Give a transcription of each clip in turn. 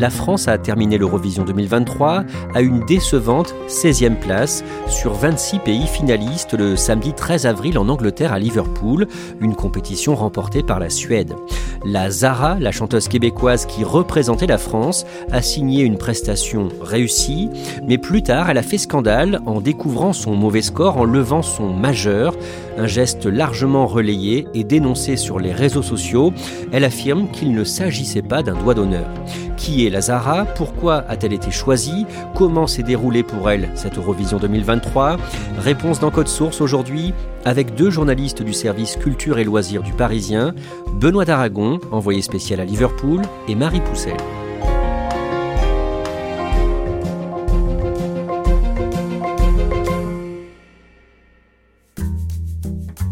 La France a terminé l'Eurovision 2023 à une décevante 16e place sur 26 pays finalistes le samedi 13 avril en Angleterre à Liverpool, une compétition remportée par la Suède. La Zara, la chanteuse québécoise qui représentait la France, a signé une prestation réussie, mais plus tard elle a fait scandale en découvrant son mauvais score en levant son majeur, un geste largement relayé et dénoncé sur les réseaux sociaux. Elle affirme qu'il ne s'agissait pas d'un doigt d'honneur. Lazara. Pourquoi a-t-elle été choisie? Comment s'est déroulée pour elle cette Eurovision 2023 Réponse dans Code Source aujourd'hui avec deux journalistes du service culture et loisirs du Parisien, Benoît d'Aragon, envoyé spécial à Liverpool, et Marie Poussel.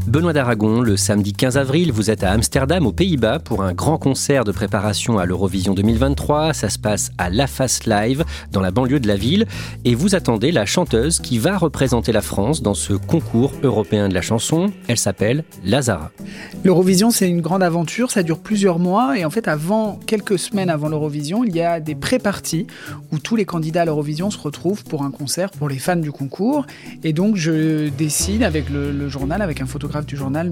Benoît d'Aragon, le samedi 15 avril, vous êtes à Amsterdam, aux Pays-Bas, pour un grand concert de préparation à l'Eurovision 2023. Ça se passe à La Face Live, dans la banlieue de la ville. Et vous attendez la chanteuse qui va représenter la France dans ce concours européen de la chanson. Elle s'appelle Lazara. L'Eurovision, c'est une grande aventure. Ça dure plusieurs mois. Et en fait, avant, quelques semaines avant l'Eurovision, il y a des pré-parties où tous les candidats à l'Eurovision se retrouvent pour un concert pour les fans du concours. Et donc, je décide avec le, le journal, avec un photographe du journal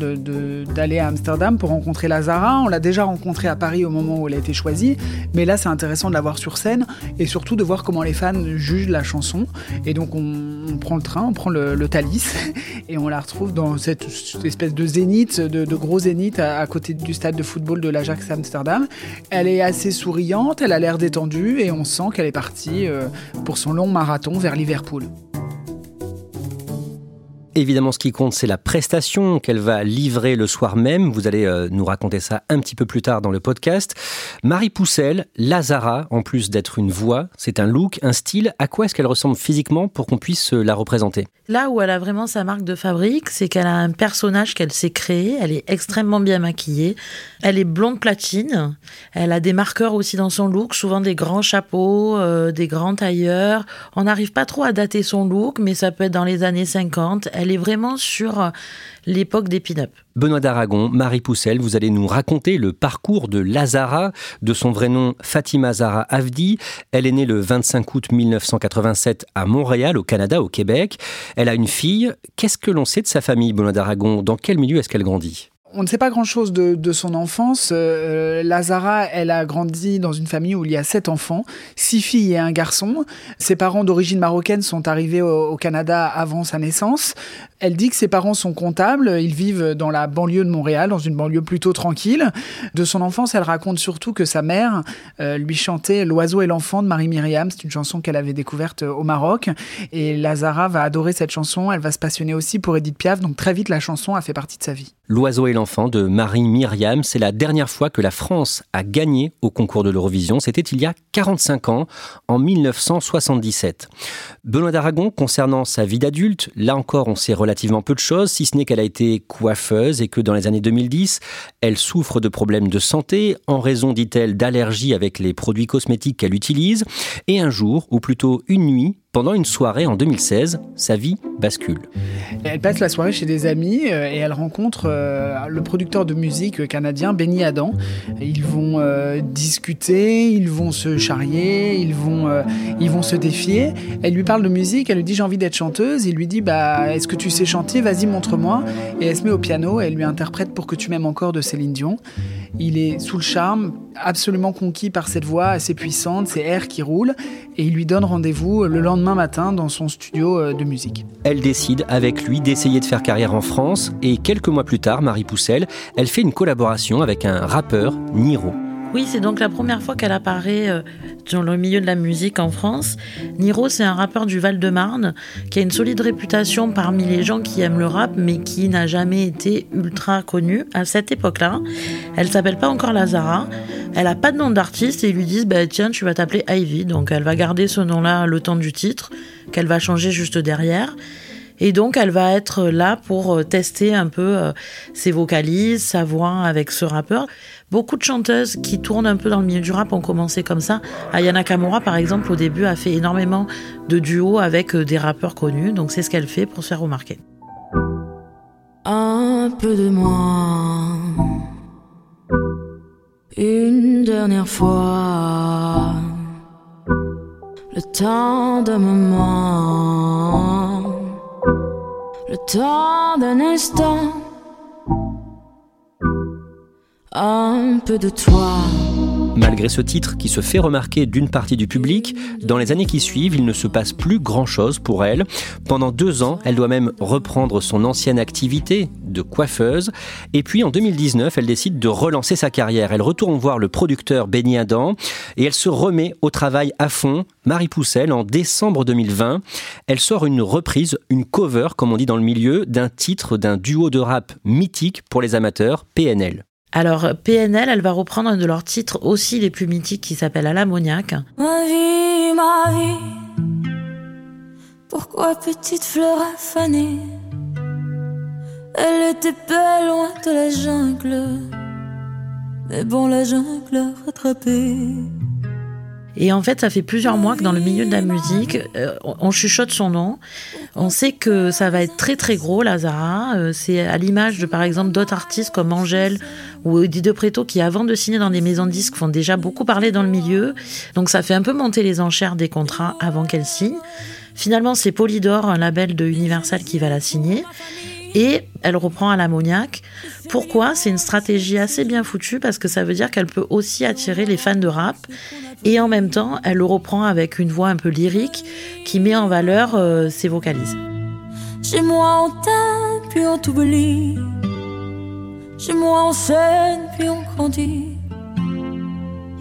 d'aller à Amsterdam pour rencontrer Lazara. On l'a déjà rencontré à Paris au moment où elle a été choisie, mais là c'est intéressant de la voir sur scène et surtout de voir comment les fans jugent la chanson. Et donc on, prend le train, on prend le, Thalys et on la retrouve dans cette, espèce de zénith, de, gros zénith à, côté du stade de football de l'Ajax Amsterdam. Elle est assez souriante, elle a l'air détendue et on sent qu'elle est partie euh, pour son long marathon vers Liverpool. Évidemment, ce qui compte, c'est la prestation qu'elle va livrer le soir même. Vous allez euh, nous raconter ça un petit peu plus tard dans le podcast. Marie Poussel, Lazara, en plus d'être une voix, c'est un look, un style. À quoi est-ce qu'elle ressemble physiquement pour qu'on puisse euh, la représenter? Là où elle a vraiment sa marque de fabrique, c'est qu'elle a un personnage qu'elle s'est créé. Elle est extrêmement bien maquillée. Elle est blonde platine. Elle a des marqueurs aussi dans son look, souvent des grands chapeaux, euh, des grands tailleurs. On n'arrive pas trop à dater son look, mais ça peut être dans les années 50. Elle est vraiment sur euh, l'époque des pin-up. Benoît d'Aragon, Marie Poussel, vous allez nous raconter le parcours de Lazara, de son vrai nom Fatima Zara Avdi. Elle est née le 25 août 1987 à Montréal, au Canada, au Québec. Elle a une fille. Qu'est-ce que l'on sait de sa famille, Benoît d'Aragon? Dans quel milieu est-ce qu'elle grandit? On ne sait pas grand-chose de, son enfance. Euh, Lazara, elle a grandi dans une famille où il y a sept enfants, six filles et un garçon. Ses parents d'origine marocaine sont arrivés au, Canada avant sa naissance. Elle dit que ses parents sont comptables, ils vivent dans la banlieue de Montréal, dans une banlieue plutôt tranquille. De son enfance, elle raconte surtout que sa mère euh, lui chantait L'oiseau et l'enfant de Marie Myriam. C'est une chanson qu'elle avait découverte au Maroc. Et Lazara va adorer cette chanson. Elle va se passionner aussi pour Edith Piaf. Donc très vite, la chanson a fait partie de sa vie. L'oiseau et l'enfant de Marie Myriam. C'est la dernière fois que la France a gagné au concours de l'Eurovision. C'était il y a 45 ans, en 1977. Benoît d'Aragon, concernant sa vie d'adulte, là encore on sait relativement peu de choses, si ce n'est qu'elle a été coiffeuse et que dans les années 2010, elle souffre de problèmes de santé en raison, dit-elle, d'allergies avec les produits cosmétiques qu'elle utilise. Et un jour, ou plutôt une nuit, pendant une soirée en 2016, sa vie bascule. Elle passe la soirée chez des amis euh, et elle rencontre euh, le producteur de musique canadien Benny Adam. Ils vont euh, discuter, ils vont se charrier, ils vont, ils vont se défier. Elle lui parle de musique, elle lui dit j'ai envie d'être chanteuse. Il lui dit bah est-ce que tu sais chanter? Vas-y montre-moi. Et elle se met au piano et elle lui interprète pour que tu m'aimes encore de Céline Dion. Il est sous le charme, absolument conquis par cette voix assez puissante, ces airs qui roulent, et il lui donne rendez-vous le lendemain matin dans son studio euh, de musique. Elle décide avec lui d'essayer de faire carrière en France, et quelques mois plus tard, Marie Poussel, elle fait une collaboration avec un rappeur, Niro. Oui, c'est donc la première fois qu'elle apparaît euh, dans le milieu de la musique en France. Niro, c'est un rappeur du Val-de-Marne qui a une solide réputation parmi les gens qui aiment le rap, mais qui n'a jamais été ultra connu à cette époque-là. Elle s'appelle pas encore Lazara. Elle a pas de nom d'artiste et ils lui disent bah, tiens, tu vas t'appeler Ivy. Donc elle va garder ce nom-là le temps du titre, qu'elle va changer juste derrière. Et donc, elle va être là pour euh, tester un peu euh, ses vocalises, sa voix avec ce rappeur. Beaucoup de chanteuses qui tournent un peu dans le milieu du rap ont commencé comme ça. Ayana Kamura, par exemple, au début, a fait énormément de duos avec euh, des rappeurs connus. Donc, c'est ce qu'elle fait pour se faire remarquer. Un peu de moi. Une dernière fois. Le temps d'un moment le temps d'un instant, un peu de toi. Malgré ce titre qui se fait remarquer d'une partie du public, dans les années qui suivent, il ne se passe plus grand-chose pour elle. Pendant deux ans, elle doit même reprendre son ancienne activité de coiffeuse. Et puis en 2019, elle décide de relancer sa carrière. Elle retourne voir le producteur Benny Adam et elle se remet au travail à fond. Marie Poussel, en décembre 2020, elle sort une reprise, une cover, comme on dit dans le milieu, d'un titre d'un duo de rap mythique pour les amateurs, PNL. Alors PNL, elle va reprendre un de leurs titres aussi les plus mythiques qui s'appelle À l'ammoniaque. Ma vie, ma vie, pourquoi petite fleur affanée? Elle était belle loin de la jungle, mais bon la jungle a rattrapé. Et en fait, ça fait plusieurs mois que dans le milieu de la musique, euh, on chuchote son nom. On sait que ça va être très très gros, Lazara. Euh, c'est à l'image de par exemple d'autres artistes comme Angèle ou Eddie De Preto qui, avant de signer dans des maisons de disques, font déjà beaucoup parler dans le milieu. Donc ça fait un peu monter les enchères des contrats avant qu'elle signe. Finalement, c'est Polydor, un label de Universal, qui va la signer et elle reprend à l'ammoniaque. Pourquoi? C'est une stratégie assez bien foutue parce que ça veut dire qu'elle peut aussi attirer les fans de rap et en même temps, elle le reprend avec une voix un peu lyrique qui met en valeur euh, ses vocalises. Chez moi on t'aime. Chez moi on s'aime puis on grandit.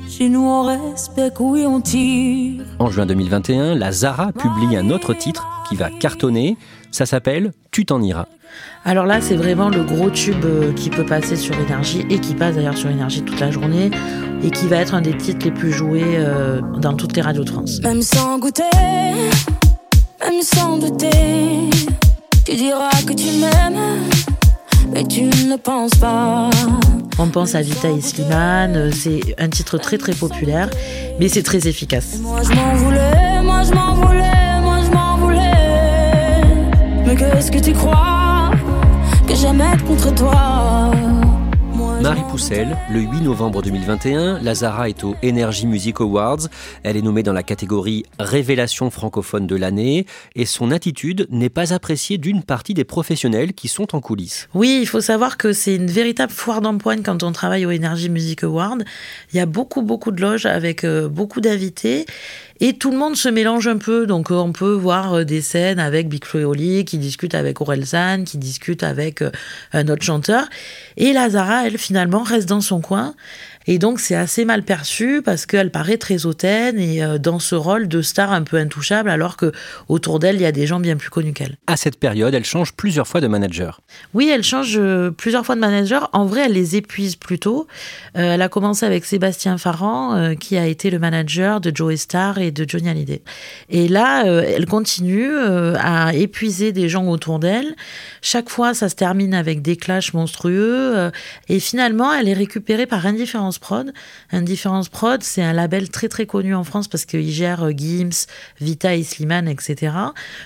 Chez nous on respecte, oui on tire. En juin 2021, la Zara publie un autre titre qui va cartonner. Ça s'appelle Tu t'en iras. Alors là, c'est vraiment le gros tube euh, qui peut passer sur énergie et qui passe d'ailleurs sur énergie toute la journée et qui va être un des titres les plus joués euh, dans toutes les radios de France. Même sans goûter, même sans douter, tu diras que tu m'aimes, mais tu ne penses pas. On pense à Vita et Slimane, euh, c'est un titre très très populaire, mais c'est très efficace. Moi je m'en voulais, moi je m'en voulais, moi je m'en voulais. Mais qu'est-ce que tu crois que j'aime être contre toi? Marie Poussel, le 8 novembre 2021, Lazara est au Energy Music Awards. Elle est nommée dans la catégorie Révélation francophone de l'année et son attitude n'est pas appréciée d'une partie des professionnels qui sont en coulisses. Oui, il faut savoir que c'est une véritable foire d'empoigne quand on travaille au Energy Music Awards. Il y a beaucoup, beaucoup de loges avec euh, beaucoup d'invités et tout le monde se mélange un peu. Donc on peut voir euh, des scènes avec Big et Oli qui discute avec Orelsan, qui discute avec euh, un autre chanteur. Et Lazara, elle, finalement, reste dans son coin. Et donc c'est assez mal perçu parce qu'elle paraît très hautaine et euh, dans ce rôle de star un peu intouchable alors que autour d'elle il y a des gens bien plus connus qu'elle. À cette période, elle change plusieurs fois de manager. Oui, elle change euh, plusieurs fois de manager. En vrai, elle les épuise plutôt. Euh, elle a commencé avec Sébastien Farran qui a été le manager de Joe Star et de Johnny Hallyday. Et là, elle continue à épuiser des gens autour d'elle. Chaque fois, ça se termine avec des clashs monstrueux et finalement, elle est récupérée par Indifférence Prod. Indifférence Prod, c'est un label très très connu en France parce qu'il gère euh, Gims, Vita et Slimane, etc.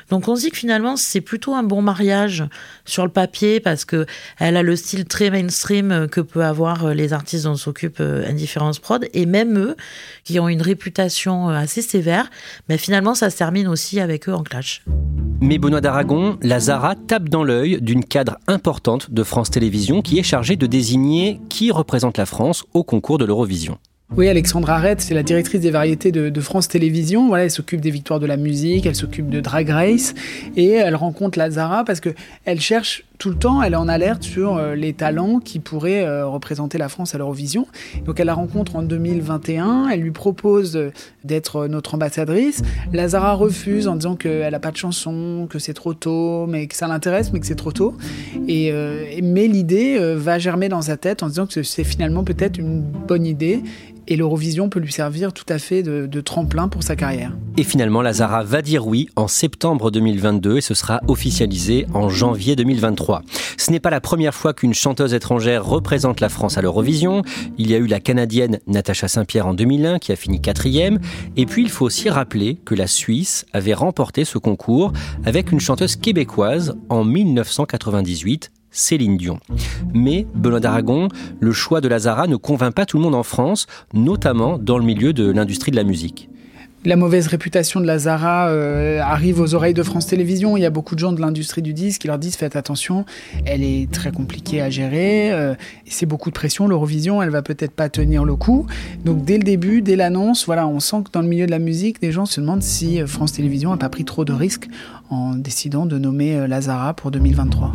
Donc on se dit que finalement c'est plutôt un bon mariage sur le papier parce que elle a le style très mainstream euh, que peut avoir euh, les artistes dont s'occupe Indifférence Prod et même eux qui ont une réputation assez sévère, mais finalement ça se termine aussi avec eux en clash. Mais Benoît d'Aragon, la Zara tape dans l'œil d'une cadre importante de France Télévisions qui est chargée de désigner qui représente la France au de l'Eurovision. Oui, Alexandra Arrête, c'est la directrice des variétés de, France Télévisions. Voilà, elle s'occupe des victoires de la musique, elle s'occupe de Drag Race et elle rencontre Lazara parce que elle cherche tout le temps, elle est en alerte sur euh, les talents qui pourraient euh, représenter la France à l'Eurovision. Donc elle la rencontre en 2021, elle lui propose d'être notre ambassadrice. Lazara refuse en disant qu'elle n'a pas de chanson, que c'est trop tôt, mais que ça l'intéresse, mais que c'est trop tôt. Et, euh, mais l'idée va germer dans sa tête en disant que c'est finalement peut-être une bonne idée et l'Eurovision peut lui servir tout à fait de, tremplin pour sa carrière. Et finalement, Lazara va dire oui en septembre 2022 et ce sera officialisé en janvier 2023. Ce n'est pas la première fois qu'une chanteuse étrangère représente la France à l'Eurovision. Il y a eu la Canadienne Natacha Saint-Pierre en 2001 qui a fini quatrième. Et puis il faut aussi rappeler que la Suisse avait remporté ce concours avec une chanteuse québécoise en 1998 Céline Dion. Mais, Benoît d'Aragon, le choix de Lazara ne convainc pas tout le monde en France, notamment dans le milieu de l'industrie de la musique. La mauvaise réputation de Lazara euh, arrive aux oreilles de France Télévisions. Il y a beaucoup de gens de l'industrie du disque qui leur disent faites attention, elle est très compliquée à gérer, euh, c'est beaucoup de pression. L'Eurovision, elle va peut-être pas tenir le coup. Donc dès le début, dès l'annonce, voilà, on sent que dans le milieu de la musique, des gens se demandent si euh, France Télévisions n'a pas pris trop de risques en décidant de nommer Lazara pour 2023.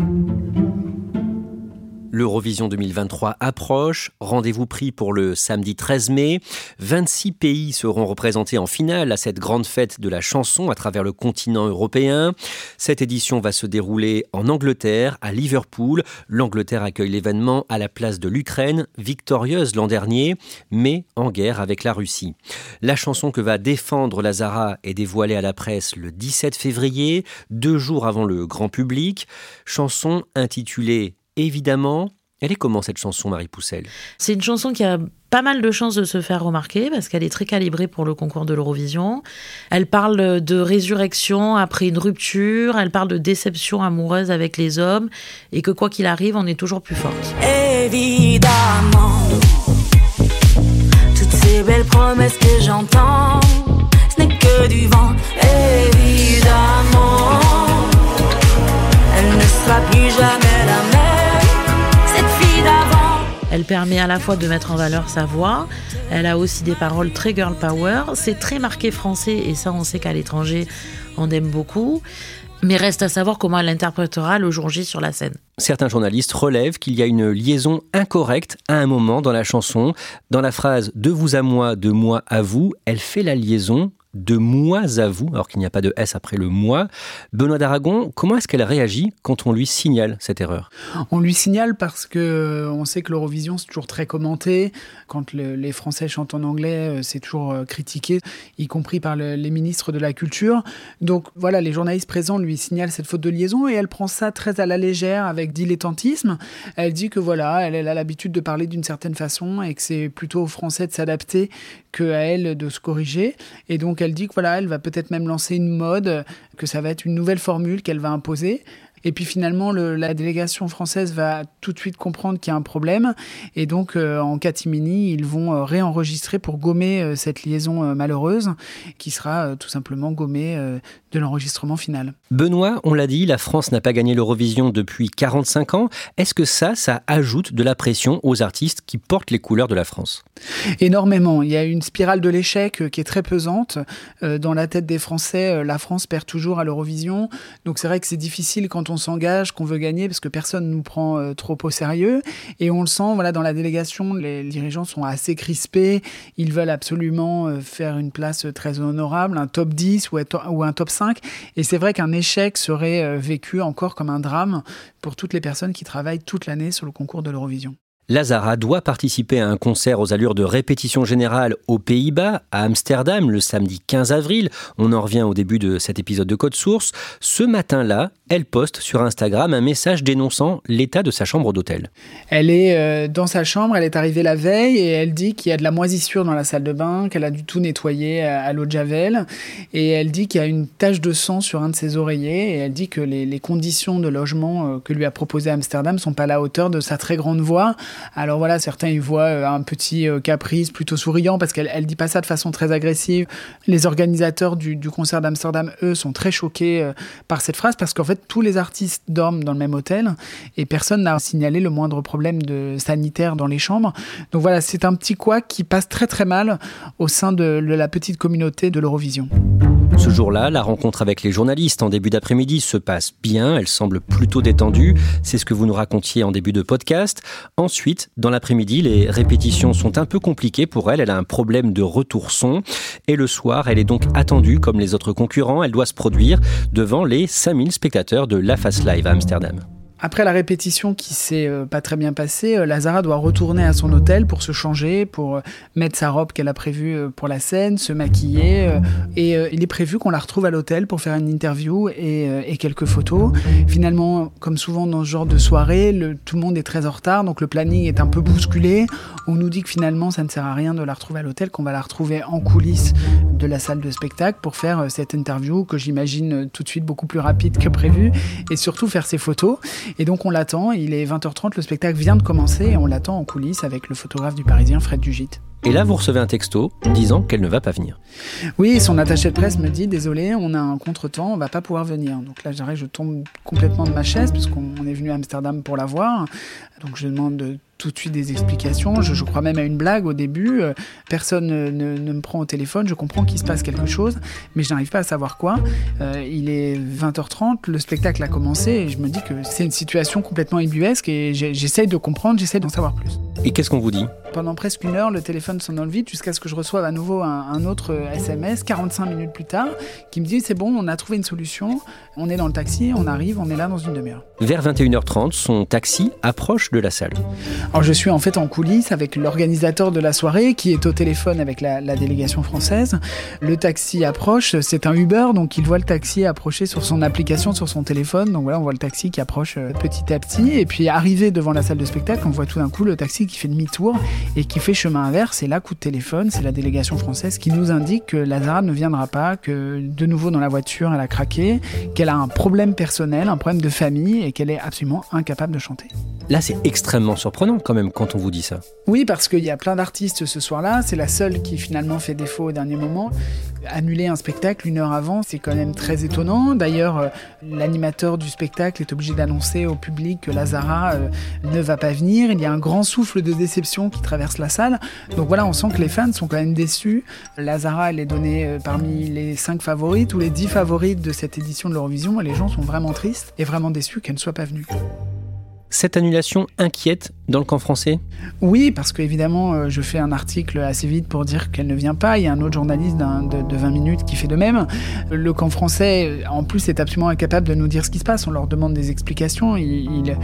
L'Eurovision 2023 approche. Rendez-vous pris pour le samedi 13 mai. 26 pays seront représentés en finale à cette grande fête de la chanson à travers le continent européen. Cette édition va se dérouler en Angleterre, à Liverpool. L'Angleterre accueille l'événement à la place de l'Ukraine, victorieuse l'an dernier, mais en guerre avec la Russie. La chanson que va défendre Lazara est dévoilée à la presse le 17 février, deux jours avant le grand public. Chanson intitulée évidemment. Elle est comment cette chanson, Marie Poussel? C'est une chanson qui a pas mal de chances de se faire remarquer parce qu'elle est très calibrée pour le concours de l'Eurovision. Elle parle de résurrection après une rupture, elle parle de déception amoureuse avec les hommes et que quoi qu'il arrive, on est toujours plus forte. Évidemment, toutes ces belles promesses que j'entends, ce n'est que du vent. Évidemment, elle ne sera plus jamais Elle permet à la fois de mettre en valeur sa voix, elle a aussi des paroles très girl power, c'est très marqué français et ça on sait qu'à l'étranger on aime beaucoup. Mais reste à savoir comment elle interprétera le jour J sur la scène. Certains journalistes relèvent qu'il y a une liaison incorrecte à un moment dans la chanson. Dans la phrase de vous à moi, de moi à vous, elle fait la liaison de moi à vous, alors qu'il n'y a pas de S après le moi. Benoît d'Aragon, comment est-ce qu'elle réagit quand on lui signale cette erreur? On lui signale parce que euh, on sait que l'Eurovision c'est toujours très commenté. Quand les Français chantent en anglais, euh, c'est toujours euh, critiqué, y compris par les ministres de la Culture. Donc voilà, les journalistes présents lui signalent cette faute de liaison et elle prend ça très à la légère avec dilettantisme. Elle dit que voilà, elle, elle a l'habitude de parler d'une certaine façon et que c'est plutôt aux Français de s'adapter qu'à elle de se corriger. Et donc elle dit que voilà, elle va peut-être même lancer une mode, que ça va être une nouvelle formule qu'elle va imposer. Et puis finalement, la délégation française va tout de suite comprendre qu'il y a un problème. Et donc, euh, en catimini, ils vont euh, réenregistrer pour gommer euh, cette liaison malheureuse, qui sera tout simplement gommée de l'enregistrement final. Benoît, on l'a dit, la France n'a pas gagné l'Eurovision depuis 45 ans. Est-ce que ça, ça ajoute de la pression aux artistes qui portent les couleurs de la France? Énormément. Il y a une spirale de l'échec qui est très pesante. Dans la tête des Français, la France perd toujours à l'Eurovision. Donc c'est vrai que c'est difficile quand on on s'engage, qu'on veut gagner, parce que personne nous prend euh, trop au sérieux. Et on le sent, voilà, dans la délégation, les dirigeants sont assez crispés. Ils veulent absolument euh, faire une place très honorable, un top 10 ou, ou un top 5. Et c'est vrai qu'un échec serait vécu encore comme un drame pour toutes les personnes qui travaillent toute l'année sur le concours de l'Eurovision. Lazara doit participer à un concert aux allures de répétition générale aux Pays-Bas, à Amsterdam, le samedi 15 avril. On en revient au début de cet épisode de Code Source. Ce matin-là, elle poste sur Instagram un message dénonçant l'état de sa chambre d'hôtel. Elle est euh, dans sa chambre, elle est arrivée la veille et elle dit qu'il y a de la moisissure dans la salle de bain, qu'elle a du tout nettoyer à, l'eau de Javel. Et elle dit qu'il y a une tache de sang sur un de ses oreillers. Et elle dit que les, conditions de logement euh, que lui a proposé Amsterdam sont pas à la hauteur de sa très grande voix. Alors voilà, certains y voient euh, un petit euh, caprice plutôt souriant parce qu'elle elle dit pas ça de façon très agressive. Les organisateurs du, concert d'Amsterdam, eux, sont très choqués euh, par cette phrase parce qu'en fait, tous les artistes dorment dans le même hôtel et personne n'a signalé le moindre problème de sanitaire dans les chambres. Donc voilà, c'est un petit quoi qui passe très très mal au sein de la petite communauté de l'Eurovision. Ce jour-là, la rencontre avec les journalistes en début d'après-midi se passe bien, elle semble plutôt détendue, c'est ce que vous nous racontiez en début de podcast. Ensuite, dans l'après-midi, les répétitions sont un peu compliquées pour elle, elle a un problème de retour son, et le soir, elle est donc attendue comme les autres concurrents, elle doit se produire devant les 5000 spectateurs de La Face Live à Amsterdam. Après la répétition qui s'est euh, pas très bien passée, euh, Lazara doit retourner à son hôtel pour se changer, pour euh, mettre sa robe qu'elle a prévue pour la scène, se maquiller. et il est prévu qu'on la retrouve à l'hôtel pour faire une interview et, quelques photos. Finalement, comme souvent dans ce genre de soirée, tout le monde est très en retard, donc le planning est un peu bousculé. On nous dit que finalement, ça ne sert à rien de la retrouver à l'hôtel, qu'on va la retrouver en coulisses de la salle de spectacle pour faire cette interview que j'imagine tout de suite beaucoup plus rapide que prévu et surtout faire ses photos. Et donc on l'attend, il est 20h30, le spectacle vient de commencer et on l'attend en coulisses avec le photographe du Parisien Fred Dugit. Et là, vous recevez un texto disant qu'elle ne va pas venir. Oui, son attaché de presse me dit désolé, on a un contretemps, on va pas pouvoir venir. Donc là, j'arrive, je tombe complètement de ma chaise puisqu'on est venu à Amsterdam pour la voir. Donc je demande de tout de suite des explications. Je, crois même à une blague au début. Euh, personne ne, me prend au téléphone. Je comprends qu'il se passe quelque chose, mais je n'arrive pas à savoir quoi. Euh, il est 20h30, le spectacle a commencé et je me dis que c'est une situation complètement ébuesque et j'essaye de comprendre, j'essaye d'en savoir plus. Et qu'est-ce qu'on vous dit Pendant presque une heure, le téléphone sonne dans le vide jusqu'à ce que je reçoive à nouveau un, autre SMS 45 minutes plus tard qui me dit c'est bon, on a trouvé une solution, on est dans le taxi, on arrive, on est là dans une demi-heure. Vers 21h30, son taxi approche de la salle. Alors je suis en fait en coulisses avec l'organisateur de la soirée qui est au téléphone avec la, délégation française. Le taxi approche, c'est un Uber, donc il voit le taxi approcher sur son application, sur son téléphone. Donc voilà, on voit le taxi qui approche euh, petit à petit. Et puis arrivé devant la salle de spectacle, on voit tout d'un coup le taxi qui fait demi-tour et qui fait chemin inverse. Et là, coup de téléphone, c'est la délégation française qui nous indique que Lazara ne viendra pas, que de nouveau dans la voiture, elle a craqué, qu'elle a un problème personnel, un problème de famille et qu'elle est absolument incapable de chanter. Là, c'est extrêmement surprenant quand même quand on vous dit ça. Oui, parce qu'il y a plein d'artistes ce soir-là. C'est la seule qui finalement fait défaut au dernier moment. Annuler un spectacle une heure avant, c'est quand même très étonnant. D'ailleurs, euh, l'animateur du spectacle est obligé d'annoncer au public que Lazara euh, ne va pas venir. Il y a un grand souffle de déception qui traverse la salle. Donc voilà, on sent que les fans sont quand même déçus. Lazara, elle est donnée euh, parmi les cinq favorites ou les dix favorites de cette édition de l'Eurovision. Les gens sont vraiment tristes et vraiment déçus qu'elle ne soit pas venue. Cette annulation inquiète dans le camp français? Oui, parce qu'évidemment, euh, je fais un article assez vite pour dire qu'elle ne vient pas. Il y a un autre journaliste de, 20 minutes qui fait de même. Le camp français, en plus, est absolument incapable de nous dire ce qui se passe. On leur demande des explications. Ils,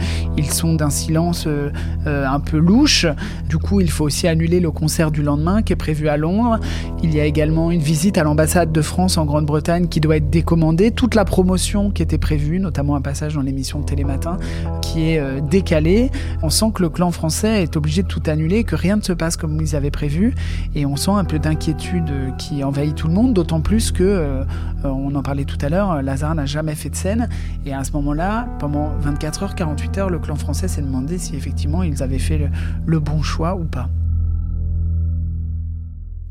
sont d'un silence euh, euh, un peu louche. Du coup, il faut aussi annuler le concert du lendemain qui est prévu à Londres. Il y a également une visite à l'ambassade de France en Grande-Bretagne qui doit être décommandée. Toute la promotion qui était prévue, notamment un passage dans l'émission Télématin, qui est décalé. On sent que le clan français est obligé de tout annuler, que rien ne se passe comme ils avaient prévu. Et on sent un peu d'inquiétude qui envahit tout le monde, d'autant plus que, euh, on en parlait tout à l'heure, Lazare n'a jamais fait de scène. Et à ce moment-là, pendant 24 heures, 48 heures, le clan français s'est demandé si effectivement ils avaient fait le bon choix ou pas.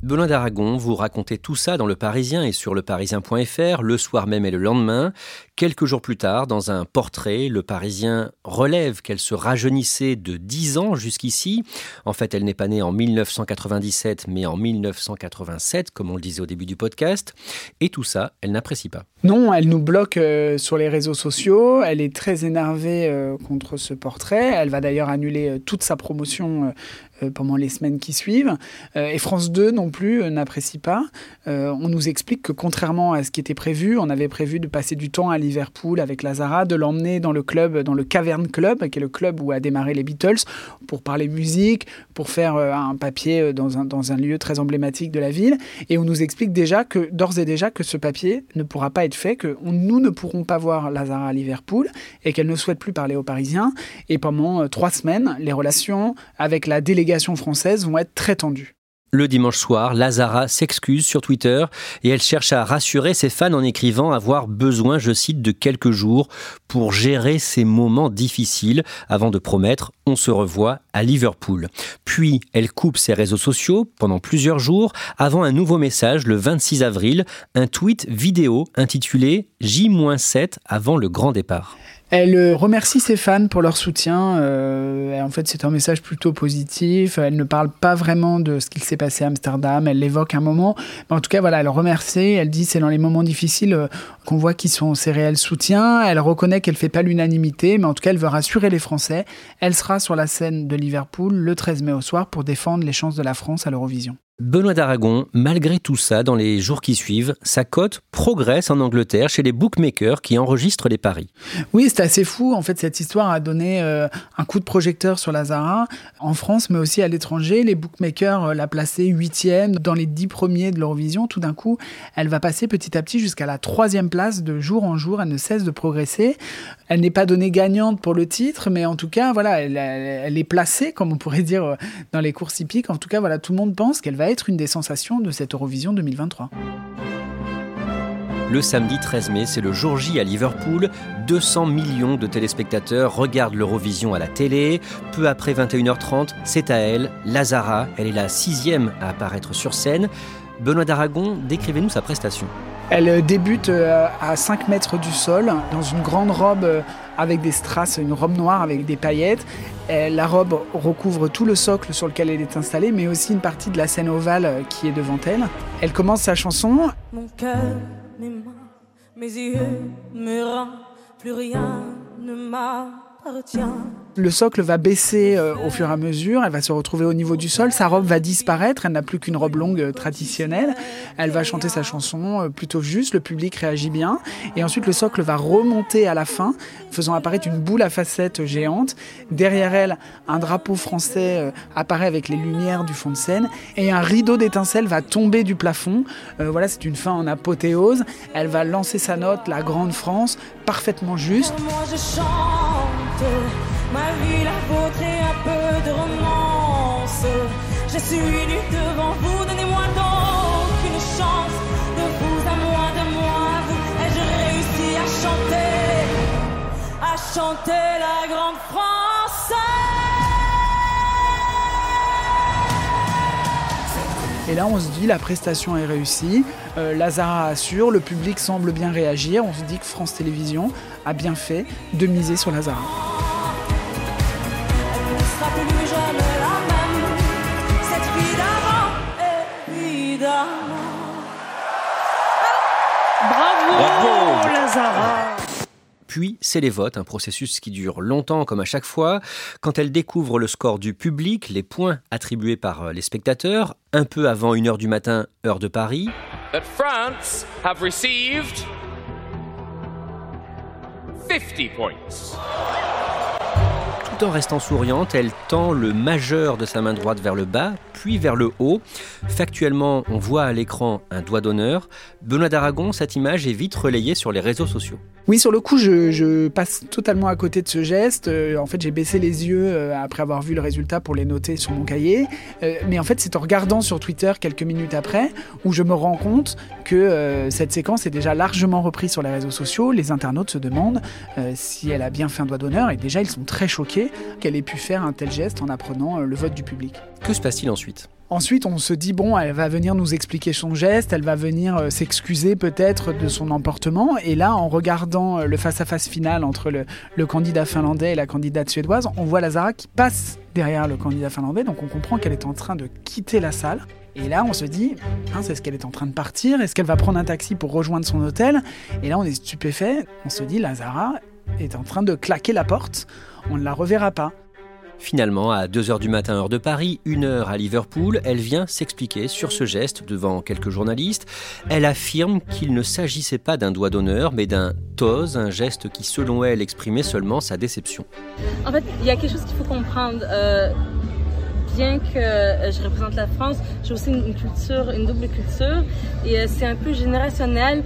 Benoît d'Aragon, vous racontez tout ça dans Le Parisien et sur leparisien.fr le soir même et le lendemain. Quelques jours plus tard, dans un portrait, le Parisien relève qu'elle se rajeunissait de 10 ans jusqu'ici. En fait, elle n'est pas née en 1997, mais en 1987, comme on le disait au début du podcast. Et tout ça, elle n'apprécie pas. Non, elle nous bloque euh, sur les réseaux sociaux. Elle est très énervée euh, contre ce portrait. Elle va d'ailleurs annuler euh, toute sa promotion pendant les semaines qui suivent. et France 2 non plus n'apprécie pas. on nous explique que contrairement à ce qui était prévu, on avait prévu de passer du temps à Liverpool avec Lazara, de l'emmener dans le club, dans le Cavern Club, qui est le club où a démarré les Beatles, pour parler musique, pour faire un papier dans un, dans un lieu très emblématique de la ville. Et on nous explique déjà que, d'ores et déjà, que ce papier ne pourra pas être fait, que nous ne pourrons pas voir Lazara à Liverpool et qu'elle ne souhaite plus parler aux Parisiens. Et pendant euh, trois semaines, les relations avec la délégation française vont être très tendues. Le dimanche soir, Lazara s'excuse sur Twitter et elle cherche à rassurer ses fans en écrivant avoir besoin, je cite, de quelques jours pour gérer ces moments difficiles avant de promettre on se revoit à Liverpool. Puis elle coupe ses réseaux sociaux pendant plusieurs jours avant un nouveau message le 26 avril, un tweet vidéo intitulé J-7 avant le grand départ. Elle euh, remercie ses fans pour leur soutien. Euh, en fait, c'est un message plutôt positif. Elle ne parle pas vraiment de ce qui s'est passé à Amsterdam. Elle l'évoque un moment. Mais en tout cas, voilà, elle remercie. Elle dit c'est dans les moments difficiles euh, qu'on voit qui sont ses réels soutiens. Elle reconnaît qu'elle fait pas l'unanimité, mais en tout cas, elle veut rassurer les Français. Elle sera sur la scène de Liverpool le 13 mai au soir pour défendre les chances de la France à l'Eurovision. Benoît d'Aragon, malgré tout ça, dans les jours qui suivent, sa cote progresse en Angleterre chez les bookmakers qui enregistrent les paris. Oui, c'est assez fou. En fait, cette histoire a donné euh, un coup de projecteur sur Lazara en France, mais aussi à l'étranger. Les bookmakers euh, l'a placée huitième dans les dix premiers de l'Eurovision. Tout d'un coup, elle va passer petit à petit jusqu'à la troisième place de jour en jour. Elle ne cesse de progresser. Elle n'est pas donnée gagnante pour le titre, mais en tout cas, voilà, elle, elle est placée, comme on pourrait dire, euh, dans les courses hippiques. En tout cas, voilà, tout le monde pense qu'elle va être une des sensations de cette Eurovision 2023. Le samedi 13 mai, c'est le jour J à Liverpool. 200 millions de téléspectateurs regardent l'Eurovision à la télé. Peu après 21h30, c'est à elle, Lazara. Elle est la sixième à apparaître sur scène. Benoît d'Aragon, décrivez-nous sa prestation. Elle débute euh, à 5 mètres du sol, dans une grande robe euh, avec des strass, une robe noire avec des paillettes. la robe recouvre tout le socle sur lequel elle est installée, mais aussi une partie de la scène ovale euh, qui est devant elle. Elle commence sa chanson. Mon cœur, plus rien ne m'appartient. Le socle va baisser euh, au fur et à mesure, elle va se retrouver au niveau du sol, sa robe va disparaître, elle n'a plus qu'une robe longue euh, traditionnelle, elle va chanter sa chanson euh, plutôt juste, le public réagit bien, et ensuite le socle va remonter à la fin, faisant apparaître une boule à facettes géante. Derrière elle, un drapeau français apparaît avec les lumières du fond de scène, et un rideau d'étincelles va tomber du plafond. voilà, c'est une fin en apothéose. Elle va lancer sa note, la Grande France, parfaitement juste. Ma vie, la vôtre et un peu de romance. Je suis nue devant vous, donnez-moi donc une chance. De vous à moi, de moi à vous. Ai-je réussi à chanter, à chanter la grande France? Et là, on se dit, la prestation est réussie, euh, Lazara assure, le public semble bien réagir, on se dit que France Télévisions a bien fait de miser sur Lazara. Bravo, Lazara puis, c'est les votes, un processus qui dure longtemps comme à chaque fois. Quand elle découvre le score du public, les points attribués par euh, les spectateurs, un peu avant 1h du matin, heure de Paris. That France have received 50 points en restant souriante, elle tend le majeur de sa main droite vers le bas, puis vers le haut. Factuellement, on voit à l'écran un doigt d'honneur. Benoît d'Aragon, cette image est vite relayée sur les réseaux sociaux. Oui, sur le coup, je, passe totalement à côté de ce geste. Euh, en fait, j'ai baissé les yeux euh, après avoir vu le résultat pour les noter sur mon cahier. Euh, mais en fait, c'est en regardant sur Twitter quelques minutes après où je me rends compte que cette séquence est déjà largement reprise sur les réseaux sociaux. Les internautes se demandent si elle a bien fait un doigt d'honneur et déjà, ils sont très choqués. Qu'elle ait pu faire un tel geste en apprenant le vote du public. Que se passe-t-il ensuite? Ensuite, on se dit, bon, elle va venir nous expliquer son geste, elle va venir euh, s'excuser peut-être de son emportement. Et là, en regardant euh, le face-à-face final entre le, le, candidat finlandais et la candidate suédoise, on voit Lazara qui passe derrière le candidat finlandais, donc on comprend qu'elle est en train de quitter la salle. Et là, on se dit, hein, est-ce qu'elle est en train de partir? Est-ce qu'elle va prendre un taxi pour rejoindre son hôtel? Et là, on est stupéfait. On se dit, Lazara est en train de claquer la porte. On ne la reverra pas. Finalement, à 2h du matin heure de Paris, 1h à Liverpool, elle vient s'expliquer sur ce geste devant quelques journalistes. Elle affirme qu'il ne s'agissait pas d'un doigt d'honneur, mais d'un toast, un geste qui selon elle exprimait seulement sa déception. En fait, il y a quelque chose qu'il faut comprendre. Euh, bien que euh, je représente la France, j'ai aussi une culture, une double culture, et euh, c'est un peu générationnel.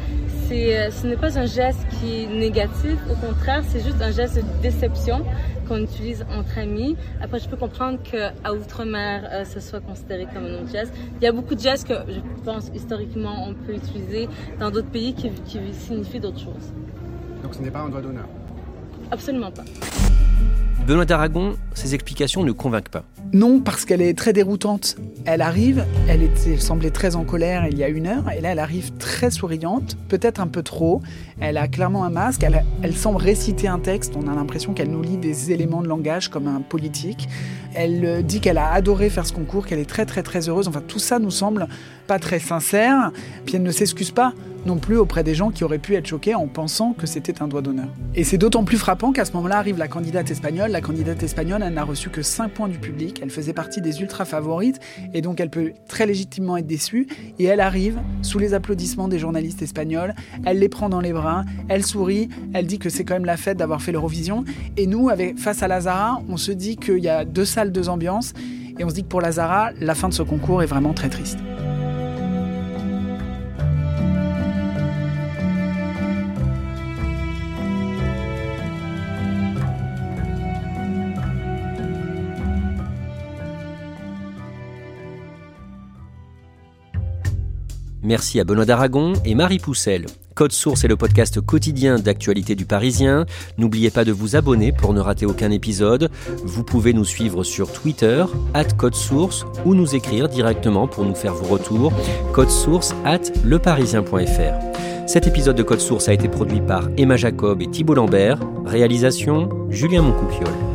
Ce n'est pas un geste qui est négatif, au contraire, c'est juste un geste de déception qu'on utilise entre amis. Après, je peux comprendre qu'à Outre-mer, euh, ce soit considéré comme un autre geste. Il y a beaucoup de gestes que je pense historiquement on peut utiliser dans d'autres pays qui, qui signifient d'autres choses. Donc ce n'est pas un doigt d'honneur Absolument pas. Benoît d'Aragon, ses explications ne convainquent pas. Non, parce qu'elle est très déroutante. Elle arrive, elle, semblait très en colère il y a une heure, et là elle arrive très souriante, peut-être un peu trop. Elle a clairement un masque, elle, elle semble réciter un texte, on a l'impression qu'elle nous lit des éléments de langage comme un politique. Elle euh, dit qu'elle a adoré faire ce concours, qu'elle est très très très heureuse. Enfin, tout ça nous semble pas très sincère. Puis elle ne s'excuse pas non plus auprès des gens qui auraient pu être choqués en pensant que c'était un doigt d'honneur. Et c'est d'autant plus frappant qu'à ce moment-là arrive la candidate espagnole. La candidate espagnole, elle n'a reçu que 5 points du public. Elle faisait partie des ultra favorites et donc elle peut très légitimement être déçue. Et elle arrive sous les applaudissements des journalistes espagnols. Elle les prend dans les bras, elle sourit, elle dit que c'est quand même la fête d'avoir fait l'Eurovision. Et nous, face à Lazara, on se dit qu'il y a deux salles, deux ambiances. Et on se dit que pour Lazara, la fin de ce concours est vraiment très triste. Merci à Benoît d'Aragon et Marie Poussel. Code Source est le podcast quotidien d'actualité du Parisien. N'oubliez pas de vous abonner pour ne rater aucun épisode. Vous pouvez nous suivre sur Twitter, at Code Source, ou nous écrire directement pour nous faire vos retours. Code Source at leparisien.fr. Cet épisode de Code Source a été produit par Emma Jacob et Thibault Lambert. Réalisation Julien Moncouquiole.